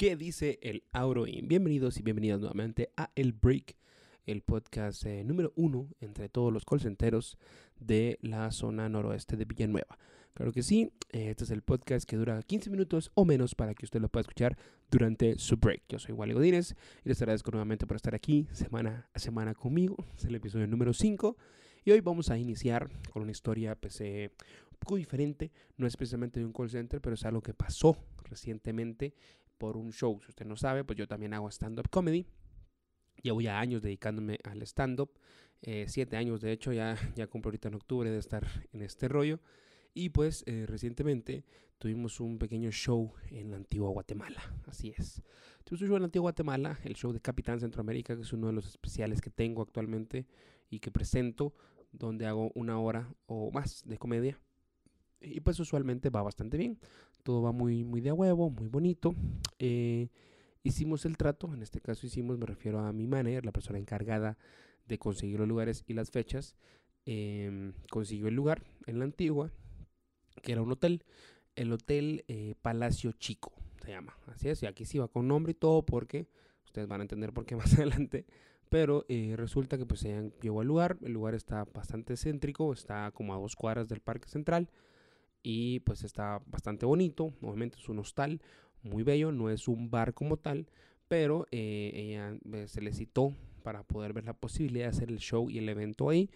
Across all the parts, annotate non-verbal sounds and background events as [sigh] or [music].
¿Qué dice el Auroin? Bienvenidos y bienvenidas nuevamente a El Break, el podcast eh, número uno entre todos los colcenteros de la zona noroeste de Villanueva. Claro que sí, eh, este es el podcast que dura 15 minutos o menos para que usted lo pueda escuchar durante su break. Yo soy Wally Godínez y les agradezco nuevamente por estar aquí semana a semana conmigo. Es el episodio número 5 y hoy vamos a iniciar con una historia pues, eh, un poco diferente. No es precisamente de un call center, pero es algo que pasó recientemente por un show. Si usted no sabe, pues yo también hago stand-up comedy. Llevo ya años dedicándome al stand-up. Eh, siete años, de hecho, ya, [laughs] ya cumplo ahorita en octubre de estar en este rollo. Y pues eh, recientemente tuvimos un pequeño show en la antigua Guatemala. Así es. Tuvimos un show en la antigua Guatemala, el show de Capitán Centroamérica, que es uno de los especiales que tengo actualmente y que presento, donde hago una hora o más de comedia. Y pues usualmente va bastante bien. Todo va muy, muy de a huevo, muy bonito. Eh, hicimos el trato, en este caso hicimos, me refiero a mi manager, la persona encargada de conseguir los lugares y las fechas. Eh, consiguió el lugar en la antigua que era un hotel, el Hotel eh, Palacio Chico, se llama. Así es, y aquí sí va con nombre y todo porque ustedes van a entender por qué [laughs] más adelante. Pero eh, resulta que pues se llegó al lugar, el lugar está bastante céntrico, está como a dos cuadras del Parque Central y pues está bastante bonito, obviamente es un hostal muy bello, no es un bar como tal, pero eh, ella se le citó para poder ver la posibilidad de hacer el show y el evento ahí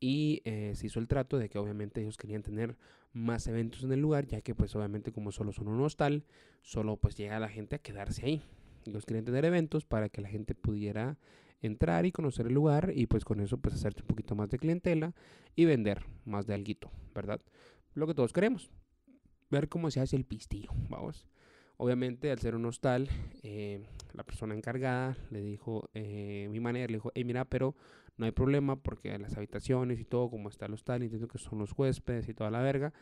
y se hizo el trato de que obviamente ellos querían tener más eventos en el lugar, ya que pues obviamente como solo son un hostal, solo pues llega la gente a quedarse ahí. Ellos querían tener eventos para que la gente pudiera entrar y conocer el lugar y pues con eso pues hacerte un poquito más de clientela y vender más de alguito, ¿verdad? Lo que todos queremos, ver cómo se hace el pistillo, vamos. Obviamente al ser un hostal, eh, la persona encargada le dijo, eh, mi manera le dijo, hey mira, pero no hay problema porque las habitaciones y todo, como está el hostal, entiendo que son los huéspedes y toda la verga.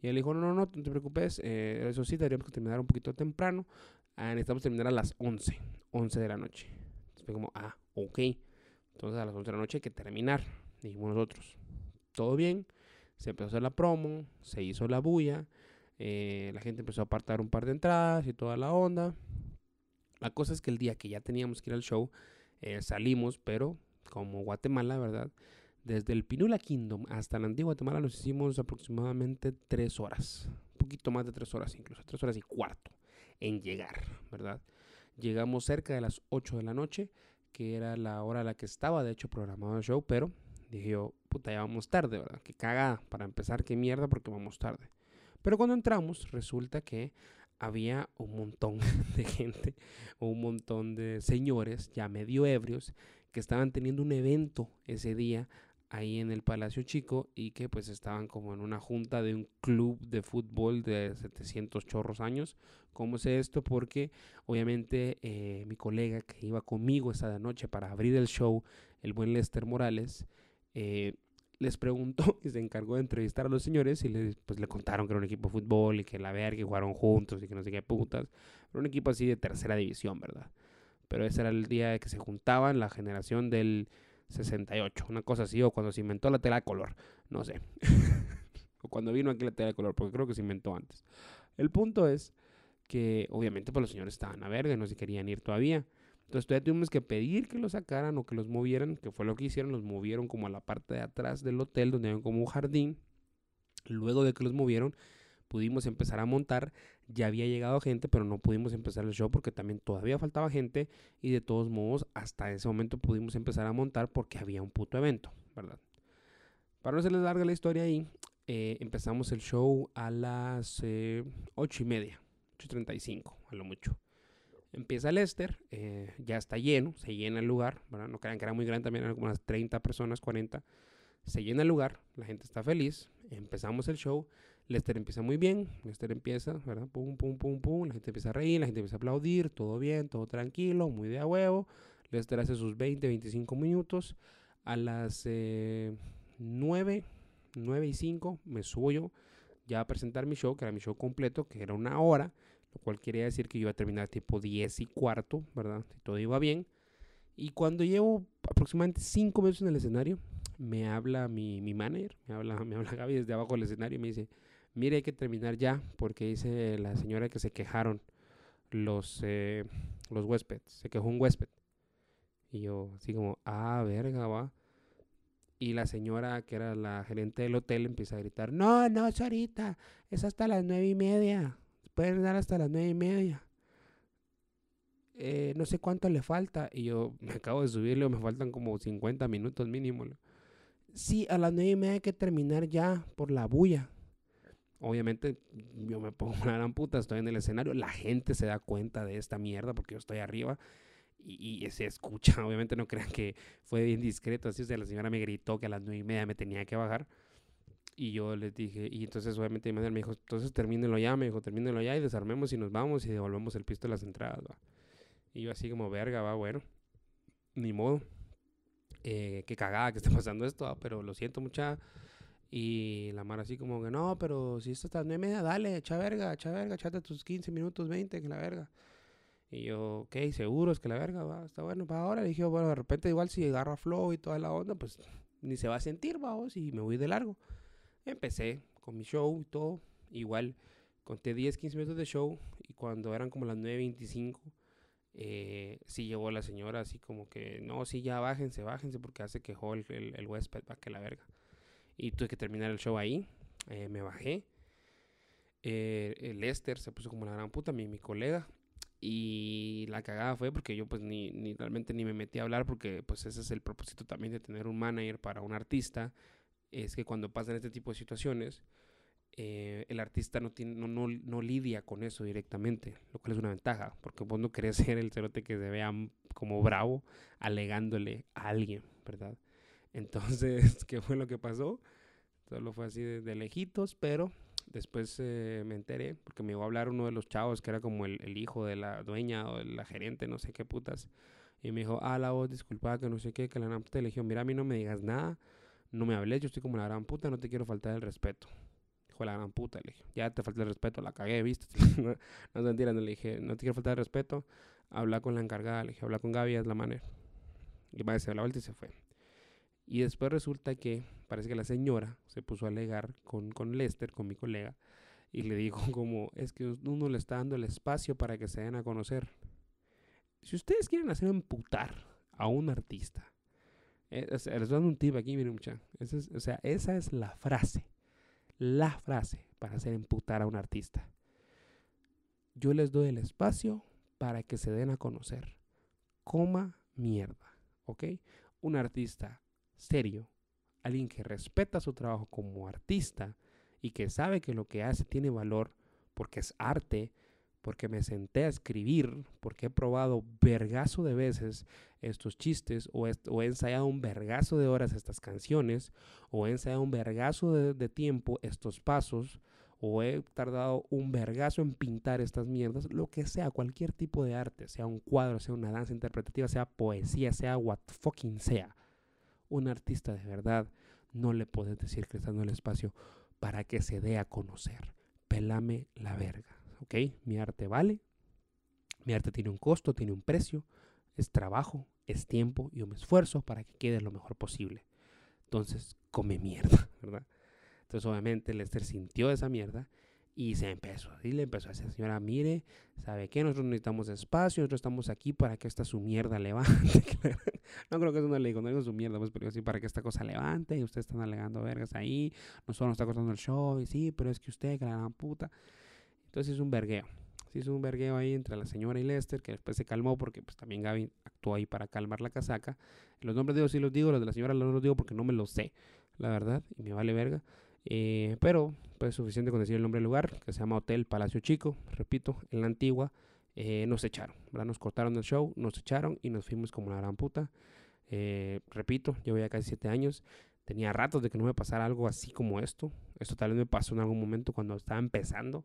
Y él dijo, no, no, no, no te preocupes, eh, eso sí, tendríamos que terminar un poquito temprano. Ah, necesitamos terminar a las 11, 11 de la noche. Entonces fue como, ah, ok. Entonces a las 11 de la noche hay que terminar, dijimos nosotros. Todo bien, se empezó a hacer la promo, se hizo la bulla, eh, la gente empezó a apartar un par de entradas y toda la onda. La cosa es que el día que ya teníamos que ir al show, eh, salimos, pero como Guatemala, ¿verdad? Desde el Pinula Kingdom hasta la antigua Guatemala nos hicimos aproximadamente tres horas, un poquito más de tres horas incluso, tres horas y cuarto en llegar, ¿verdad? Llegamos cerca de las 8 de la noche, que era la hora a la que estaba de hecho programado el show, pero dije yo, puta, ya vamos tarde, ¿verdad? Que cagada, para empezar, qué mierda, porque vamos tarde. Pero cuando entramos, resulta que había un montón [laughs] de gente, un montón de señores ya medio ebrios que estaban teniendo un evento ese día ahí en el Palacio Chico y que pues estaban como en una junta de un club de fútbol de 700 chorros años. ¿Cómo sé esto? Porque obviamente eh, mi colega que iba conmigo esa noche para abrir el show, el buen Lester Morales, eh, les preguntó [laughs] y se encargó de entrevistar a los señores y les, pues, le contaron que era un equipo de fútbol y que la verga, que jugaron juntos y que no sé qué putas. Era un equipo así de tercera división, ¿verdad? pero ese era el día de que se juntaban la generación del 68, una cosa así, o cuando se inventó la tela de color, no sé. [laughs] o cuando vino aquí la tela de color, porque creo que se inventó antes. El punto es que obviamente pues los señores estaban a verga, no se querían ir todavía. Entonces todavía tuvimos que pedir que los sacaran o que los movieran, que fue lo que hicieron, los movieron como a la parte de atrás del hotel donde había como un jardín. Luego de que los movieron, pudimos empezar a montar. Ya había llegado gente, pero no pudimos empezar el show porque también todavía faltaba gente y de todos modos hasta ese momento pudimos empezar a montar porque había un puto evento, ¿verdad? Para no hacerles larga la historia ahí, eh, empezamos el show a las eh, ocho y media, 8.35 a lo mucho. Empieza Lester, eh, ya está lleno, se llena el lugar, ¿verdad? No crean que era muy grande, también eran como unas 30 personas, 40. Se llena el lugar, la gente está feliz, empezamos el show Lester empieza muy bien, Lester empieza, ¿verdad? Pum, pum, pum, pum, la gente empieza a reír, la gente empieza a aplaudir, todo bien, todo tranquilo, muy de a huevo. Lester hace sus 20, 25 minutos. A las 9, eh, 9 y 5 me subo yo ya a presentar mi show, que era mi show completo, que era una hora, lo cual quería decir que yo iba a terminar tipo 10 y cuarto, ¿verdad? Si todo iba bien. Y cuando llevo aproximadamente 5 minutos en el escenario, me habla mi, mi manager, me habla, [laughs] me habla Gaby desde abajo del escenario y me dice, mire, hay que terminar ya, porque dice la señora que se quejaron los, eh, los huéspedes. Se quejó un huésped. Y yo, así como, ah, verga, va. Y la señora, que era la gerente del hotel, empieza a gritar, no, no, Sarita, es hasta las nueve y media. Pueden dar hasta las nueve y media. Eh, no sé cuánto le falta. Y yo me acabo de subirle, me faltan como 50 minutos mínimo. Sí, a las nueve y media hay que terminar ya por la bulla. Obviamente yo me pongo una gran puta, estoy en el escenario, la gente se da cuenta de esta mierda porque yo estoy arriba y, y se escucha, [laughs] obviamente no crean que fue bien discreto, así, o sea, la señora me gritó que a las nueve y media me tenía que bajar y yo les dije, y entonces obviamente mi madre me dijo, entonces termínenlo ya, me dijo, termínenlo ya y desarmemos y nos vamos y devolvemos el pisto de las entradas, va. Y yo así como, verga, va, bueno, ni modo. Eh, qué cagada que esté [laughs] pasando esto, pero lo siento mucha. Y la mar así como que, no, pero si esto está nueve media, dale, echa verga, echa verga, echate tus 15 minutos, 20, que la verga. Y yo, ok, seguro es que la verga, va, está bueno para ahora. Le dije, bueno, de repente igual si agarra flow y toda la onda, pues ni se va a sentir, vamos, y me voy de largo. Empecé con mi show y todo, igual conté 10, 15 minutos de show y cuando eran como las 9.25 eh, sí llegó la señora así como que, no, sí, ya bájense, bájense, porque hace quejó el, el, el huésped, va que la verga. Y tuve que terminar el show ahí, eh, me bajé. Eh, el Lester se puso como la gran puta, mi, mi colega. Y la cagada fue porque yo pues ni, ni realmente ni me metí a hablar porque pues ese es el propósito también de tener un manager para un artista. Es que cuando pasan este tipo de situaciones, eh, el artista no, tiene, no, no, no, lidia con eso directamente, lo cual es una ventaja, porque vos no querés [laughs] ser el cerote que se vea como bravo alegándole a alguien, ¿verdad? Entonces, [laughs] ¿qué fue lo que pasó? Solo fue así de, de lejitos, pero después eh, me enteré, porque me iba a hablar uno de los chavos que era como el, hijo de la dueña o la gerente, no sé qué putas, y me dijo, ah, la voz, disculpa, que no sé qué, que la puta le dijo, mira, a mí no me digas nada, no me hables, yo estoy como la gran puta, no te quiero faltar el respeto hijo de la gran puta, le dije, ya te falta el respeto, la cagué, viste, [laughs] no, no es mentira, le dije, no te quiero faltar el respeto, habla con la encargada, le dije, habla con Gaby, es la manera. Y va, se dio la vuelta y se fue. Y después resulta que parece que la señora se puso a alegar con, con Lester, con mi colega, y le dijo [laughs] como, es que uno le está dando el espacio para que se den a conocer. Si ustedes quieren hacer emputar a un artista, eh, les doy un tip aquí, miren mucha, es, o sea, esa es la frase la frase para hacer emputar a un artista. Yo les doy el espacio para que se den a conocer. Coma mierda, ¿ok? Un artista serio, alguien que respeta su trabajo como artista y que sabe que lo que hace tiene valor porque es arte, porque me senté a escribir, porque he probado vergazo de veces estos chistes, o, he ensayado un vergazo de horas estas canciones, o he ensayado un vergazo de, de, tiempo estos pasos, o he tardado un vergazo en pintar estas mierdas, lo que sea, cualquier tipo de arte, sea un cuadro, sea una danza interpretativa, sea poesía, sea what fucking sea. Un artista de verdad no le puedes decir que está en el espacio para que se dé a conocer. Pelame la verga. ¿Ok? Mi arte vale, mi arte tiene un costo, tiene un precio, es trabajo, es tiempo y un esfuerzo para que quede lo mejor posible. Entonces, come mierda, [laughs] ¿verdad? Entonces, obviamente, Lester sintió esa mierda y se empezó. Y le empezó a decir, señora, mire, ¿sabe qué? Nosotros necesitamos espacio, nosotros estamos aquí para que esta su mierda [laughs] levante. [laughs] no creo que eso no le digo, no digo su mierda, pues, pero sí para que esta cosa levante y ustedes están alegando vergas ahí, nosotros nos está costando el show y sí, pero es que usted, que la gran puta. Entonces es un vergueo. Sí, es un vergueo ahí entre la señora y Lester, que después se calmó porque pues también Gaby actuó ahí para calmar la casaca. Los nombres de Dios sí los digo, los de la señora no los digo porque no me los sé, la verdad, y me vale verga. Eh, pero pues suficiente con decir el nombre del lugar, que se llama Hotel Palacio Chico, repito, en la antigua. Eh, nos echaron, ¿verdad? Nos cortaron el show, nos echaron y nos fuimos como una gran puta. Eh, repito, llevo ya casi siete años. Tenía ratos de que no me pasara algo así como esto. Esto tal vez me pasó en algún momento cuando estaba empezando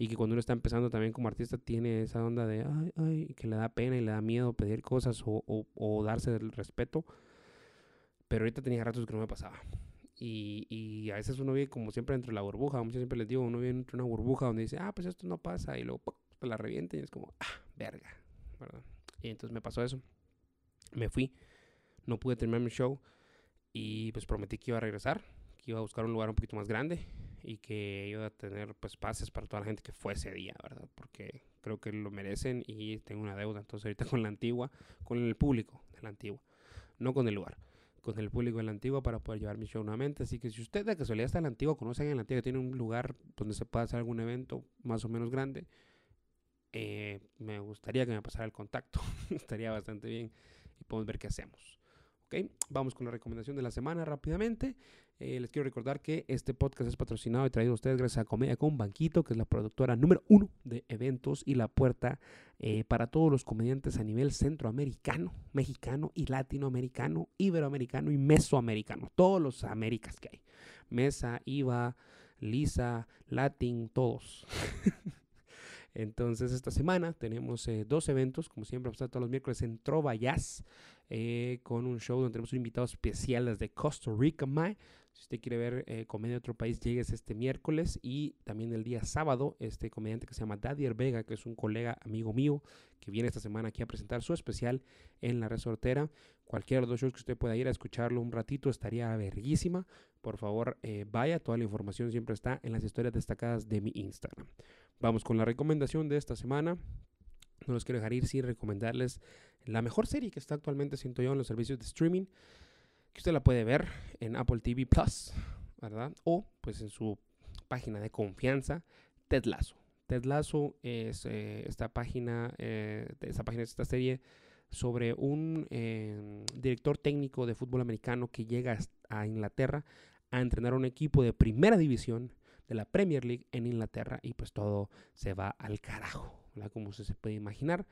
y que cuando uno está empezando también como artista tiene esa onda de, ay, ay, que le da pena y le da miedo pedir cosas o, o, o darse el respeto. Pero ahorita tenía ratos que no me pasaba. Y, y, a veces uno vive como siempre dentro de la burbuja, muchos siempre les digo, uno vive dentro de una burbuja donde dice, ah, pues esto no pasa, y luego ¡pum! la revienta y es como, ah, verga, ¿verdad? Y entonces me pasó eso. Me fui, no pude terminar mi show y pues prometí que iba a regresar, que iba a buscar un lugar un poquito más grande y que iba a tener pues pases para toda la gente que fue ese día, ¿verdad? Porque creo que lo merecen y tengo una deuda. Entonces ahorita con la antigua, con el público de la antigua, no con el lugar, con el público de la antigua para poder llevar mi show nuevamente. Así que si usted de casualidad está en la antigua, conocen en la antigua, tiene un lugar donde se pueda hacer algún evento más o menos grande, eh, me gustaría que me pasara el contacto. [laughs] Estaría bastante bien y podemos ver qué hacemos. Ok, vamos con la recomendación de la semana rápidamente. Eh, les quiero recordar que este podcast es patrocinado y traído a ustedes gracias a Comedia con Banquito, que es la productora número uno de eventos y la puerta eh, para todos los comediantes a nivel centroamericano, mexicano y latinoamericano, iberoamericano y mesoamericano. Todos los Américas que hay. Mesa, IVA, Lisa, Latin, todos. [laughs] Entonces, esta semana tenemos eh, dos eventos, como siempre, todos los miércoles en Trova Jazz, con un show donde tenemos un invitado especial desde Costa Rica, Mae. Si usted quiere ver eh, comedia de otro país, llegues este miércoles y también el día sábado, este comediante que se llama Dadier Vega, que es un colega amigo mío, que viene esta semana aquí a presentar su especial en la resortera. Cualquiera de los shows que usted pueda ir a escucharlo un ratito estaría verguísima. Por favor, eh, vaya, toda la información siempre está en las historias destacadas de mi Instagram. Vamos con la recomendación de esta semana. No los quiero dejar ir sin recomendarles la mejor serie que está actualmente, siento yo, en los servicios de streaming que usted la puede ver en Apple TV Plus, ¿verdad? O pues en su página de confianza, Ted Lasso. Ted Lasso es eh, esta página, eh, esta página esta serie sobre un em, director técnico de fútbol americano que llega a Inglaterra a entrenar un equipo de primera división de la Premier League en Inglaterra y pues todo se va al carajo, ¿verdad? Como se puede imaginar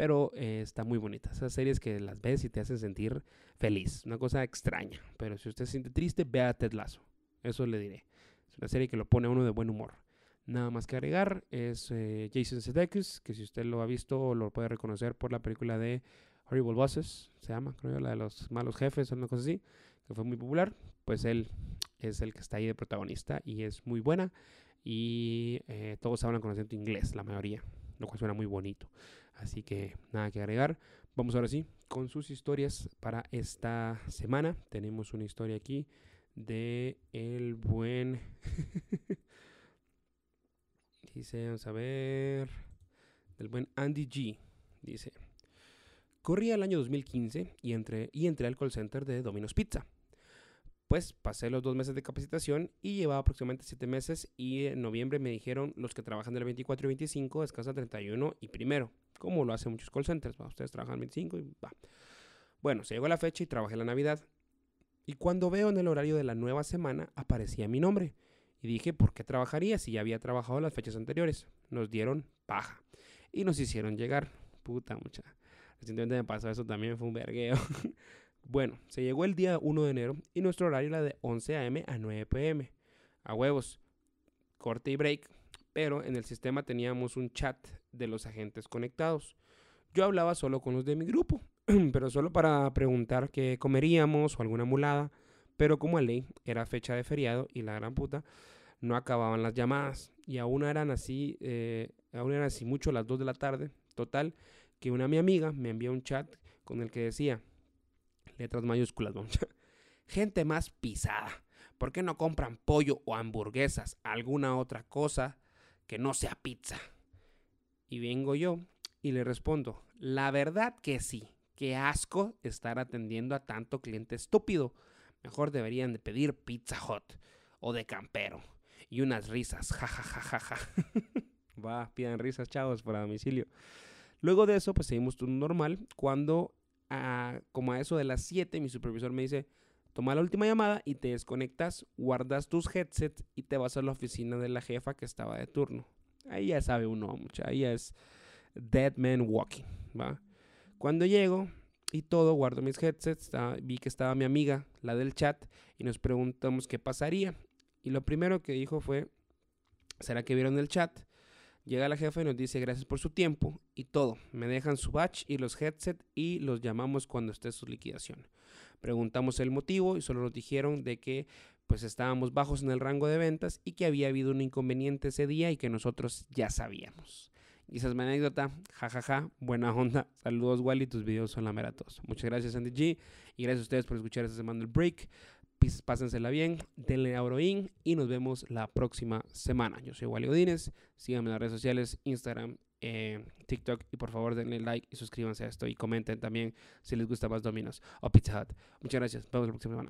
pero eh, está muy bonita. Esas series que las ves y te hacen sentir feliz, una cosa extraña. Pero si usted se siente triste, vea Ted Lasso. Eso le diré. Es una serie que lo pone a uno de buen humor. Nada más que agregar es eh, Jason Sudeikis, que si usted lo ha visto lo puede reconocer por la película de Horrible Bosses, se llama, creo la de los malos jefes o una cosa así, que fue muy popular. Pues él es el que está ahí de protagonista y es muy buena. Y eh, todos hablan con acento inglés, la mayoría, lo cual suena muy bonito. Así que nada que agregar. Vamos ahora sí con sus historias para esta semana. Tenemos una historia aquí de el buen... [laughs] Dice, vamos a ver, del buen Andy G. Dice, corría el año 2015 y entré, y entré al call center de Domino's Pizza. Pues pasé los dos meses de capacitación y llevaba aproximadamente siete meses y en noviembre me dijeron los que trabajan del 24 y 25 descansan 31 y primero como lo hacen muchos call centers. Ustedes trabajan 25 y va. Bueno, se llegó la fecha y trabajé la Navidad. Y cuando veo en el horario de la nueva semana, aparecía mi nombre. Y dije, ¿por qué trabajaría si ya había trabajado las fechas anteriores? Nos dieron paja. Y nos hicieron llegar. Puta mucha. Recientemente me pasó eso también, fue un vergueo. [laughs] bueno, se llegó el día 1 de enero y nuestro horario era de 11 a.m. a 9 p.m. A huevos. Corte y break pero en el sistema teníamos un chat de los agentes conectados. Yo hablaba solo con los de mi grupo, [clears throat] pero solo para preguntar qué comeríamos o alguna mulada, pero como a ley era fecha de feriado y la gran puta, no acababan las llamadas y aún eran así, eh, aún eran así mucho las 2 de la tarde, total, que una mi amiga me envió un chat con el que decía, letras mayúsculas, [laughs] gente más pisada, ¿por qué no compran pollo o hamburguesas, alguna otra cosa? que no sea pizza. Y vengo yo y le respondo, la verdad que sí, qué asco estar atendiendo a tanto cliente estúpido. Mejor deberían de pedir Pizza hot o de campero. Y unas risas, ja, ja, ja, ja, ja. [laughs] Va, pidan risas, chavos, para domicilio. Luego de eso, pues seguimos todo normal. Cuando, como a eso de las 7, mi supervisor me dice, toma la última llamada y te desconectas, guardas tus headsets y te vas a la oficina de la jefa que estaba de turno. Ahí ya sabe uno, mucha, ahí es dead man walking, ¿va? Cuando llego y todo, guardo mis headsets, vi que estaba mi amiga, la del chat, y nos preguntamos qué pasaría. Y lo primero que dijo fue, ¿será que vieron el chat? Llega la jefa y nos dice gracias por su tiempo y todo. Me dejan su batch y los headsets y los llamamos cuando esté su liquidación. Preguntamos el motivo y solo nos dijeron de que pues estábamos bajos en el rango de ventas y que había habido un inconveniente ese día y que nosotros ya sabíamos. Y esa es mi anécdota, jajaja, buena onda. Saludos, Wally, tus videos son la mera tos. Muchas gracias, Andy G. Y gracias a ustedes por escuchar esta semana el break. Pásensela bien, denle a Oroin y nos vemos la próxima semana. Yo soy Wally Godínez, síganme en las redes sociales, Instagram, eh, TikTok y por favor denle like y suscríbanse a esto y comenten también si les gusta más Dominos o Pizza Hut. Muchas gracias, nos vemos la próxima semana.